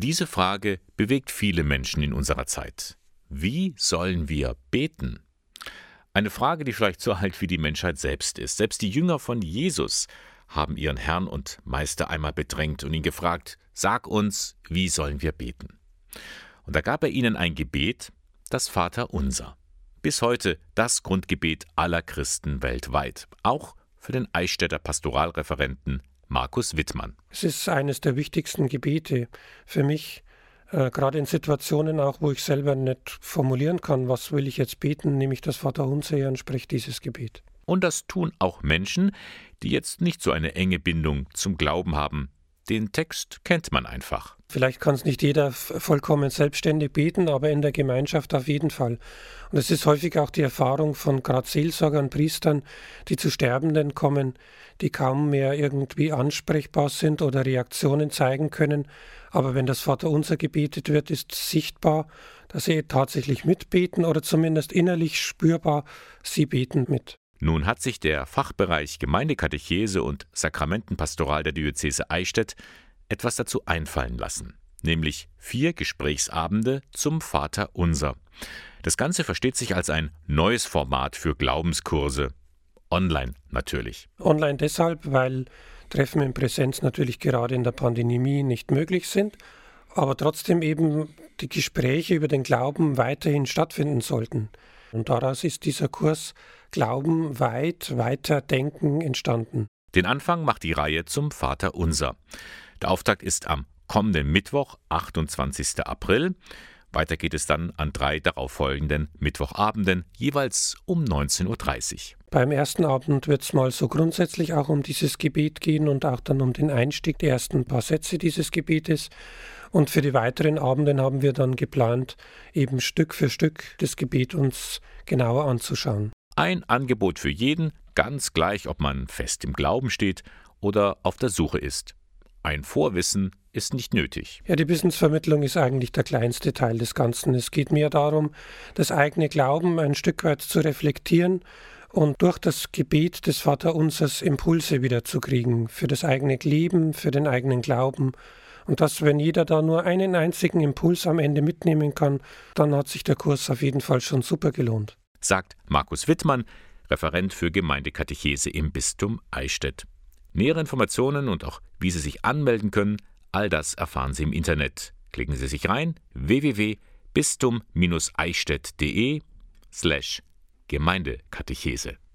Diese Frage bewegt viele Menschen in unserer Zeit. Wie sollen wir beten? Eine Frage, die vielleicht so alt wie die Menschheit selbst ist. Selbst die Jünger von Jesus haben ihren Herrn und Meister einmal bedrängt und ihn gefragt, sag uns, wie sollen wir beten? Und da gab er ihnen ein Gebet, das Vater unser. Bis heute das Grundgebet aller Christen weltweit, auch für den Eichstätter Pastoralreferenten Markus Wittmann. Es ist eines der wichtigsten Gebete für mich, äh, gerade in Situationen auch, wo ich selber nicht formulieren kann, was will ich jetzt beten, nehme ich das Vaterunser her und spreche dieses Gebet. Und das tun auch Menschen, die jetzt nicht so eine enge Bindung zum Glauben haben. Den Text kennt man einfach. Vielleicht kann es nicht jeder vollkommen selbstständig beten, aber in der Gemeinschaft auf jeden Fall. Und es ist häufig auch die Erfahrung von gerade Seelsorgern, Priestern, die zu Sterbenden kommen, die kaum mehr irgendwie ansprechbar sind oder Reaktionen zeigen können. Aber wenn das Vaterunser gebetet wird, ist sichtbar, dass sie tatsächlich mitbeten oder zumindest innerlich spürbar, sie beten mit. Nun hat sich der Fachbereich Gemeindekatechese und Sakramentenpastoral der Diözese Eichstätt etwas dazu einfallen lassen, nämlich vier Gesprächsabende zum Vater Unser. Das Ganze versteht sich als ein neues Format für Glaubenskurse. Online natürlich. Online deshalb, weil Treffen in Präsenz natürlich gerade in der Pandemie nicht möglich sind, aber trotzdem eben die Gespräche über den Glauben weiterhin stattfinden sollten. Und daraus ist dieser Kurs Glauben weit, weiter denken entstanden. Den Anfang macht die Reihe zum Vater Unser. Der Auftakt ist am kommenden Mittwoch, 28. April. Weiter geht es dann an drei darauffolgenden Mittwochabenden, jeweils um 19.30 Uhr. Beim ersten Abend wird es mal so grundsätzlich auch um dieses Gebet gehen und auch dann um den Einstieg der ersten paar Sätze dieses Gebetes. Und für die weiteren Abenden haben wir dann geplant, eben Stück für Stück das Gebet uns genauer anzuschauen. Ein Angebot für jeden, ganz gleich, ob man fest im Glauben steht oder auf der Suche ist. Ein Vorwissen ist nicht nötig. Ja, die Wissensvermittlung ist eigentlich der kleinste Teil des Ganzen. Es geht mir darum, das eigene Glauben ein Stück weit zu reflektieren und durch das Gebet des Vaterunsers Impulse wiederzukriegen für das eigene Leben, für den eigenen Glauben. Und dass, wenn jeder da nur einen einzigen Impuls am Ende mitnehmen kann, dann hat sich der Kurs auf jeden Fall schon super gelohnt sagt Markus Wittmann, Referent für Gemeindekatechese im Bistum Eichstätt. Nähere Informationen und auch wie Sie sich anmelden können, all das erfahren Sie im Internet. Klicken Sie sich rein www.bistum-eichstätt.de slash Gemeindekatechese.